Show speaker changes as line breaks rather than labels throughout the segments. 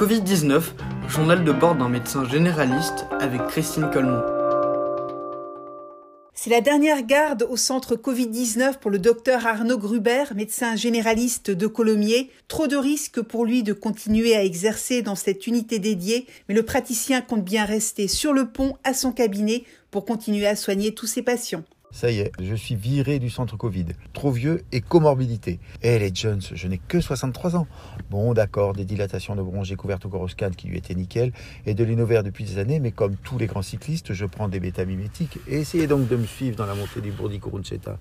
Covid-19, journal de bord d'un médecin généraliste avec Christine Colmont.
C'est la dernière garde au centre Covid-19 pour le docteur Arnaud Gruber, médecin généraliste de Colomiers. Trop de risques pour lui de continuer à exercer dans cette unité dédiée, mais le praticien compte bien rester sur le pont à son cabinet pour continuer à soigner tous ses patients.
Ça y est, je suis viré du centre Covid. Trop vieux et comorbidité. Eh les Jones, je n'ai que 63 ans. Bon d'accord, des dilatations de bronches couvertes au coroscan qui lui étaient nickel et de l'innovaire depuis des années, mais comme tous les grands cyclistes, je prends des bêta-mimétiques et essayez donc de me suivre dans la montée du Bourdi Kuruncheta.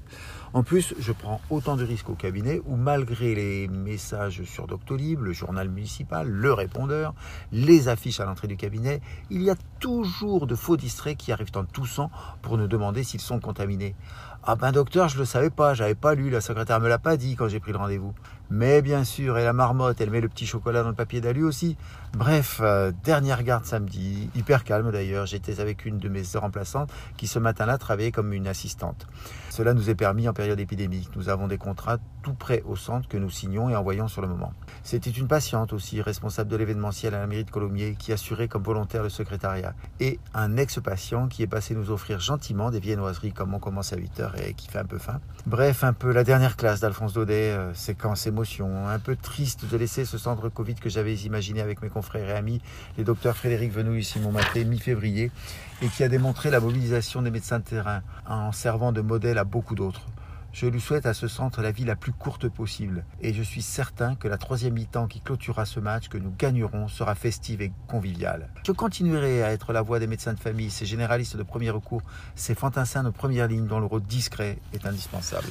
En plus, je prends autant de risques au cabinet où malgré les messages sur Doctolib, le journal municipal, le répondeur, les affiches à l'entrée du cabinet, il y a toujours de faux distraits qui arrivent en toussant pour nous demander s'ils sont contaminés. Ah ben docteur, je le savais pas, j'avais pas lu, la secrétaire me l'a pas dit quand j'ai pris le rendez-vous. Mais bien sûr, et la marmotte, elle met le petit chocolat dans le papier d'alu aussi. Bref, euh, dernière garde samedi, hyper calme d'ailleurs, j'étais avec une de mes remplaçantes qui ce matin-là travaillait comme une assistante. Cela nous est permis en période épidémique. Nous avons des contrats tout près au centre que nous signons et envoyons sur le moment. C'était une patiente aussi, responsable de l'événementiel à la mairie de Colomiers, qui assurait comme volontaire le secrétariat. Et un ex-patient qui est passé nous offrir gentiment des viennoiseries comme on commence à 8h et qui fait un peu faim. Bref, un peu la dernière classe d'Alphonse Daudet, euh, séquence un peu triste de laisser ce centre Covid que j'avais imaginé avec mes confrères et amis, les docteurs Frédéric Venouille ici Simon Maté, mi-février, et qui a démontré la mobilisation des médecins de terrain en servant de modèle à beaucoup d'autres. Je lui souhaite à ce centre la vie la plus courte possible et je suis certain que la troisième mi-temps qui clôturera ce match que nous gagnerons sera festive et conviviale. Je continuerai à être la voix des médecins de famille, ces généralistes de premier recours, ces fantassins de première ligne dont le rôle discret est indispensable.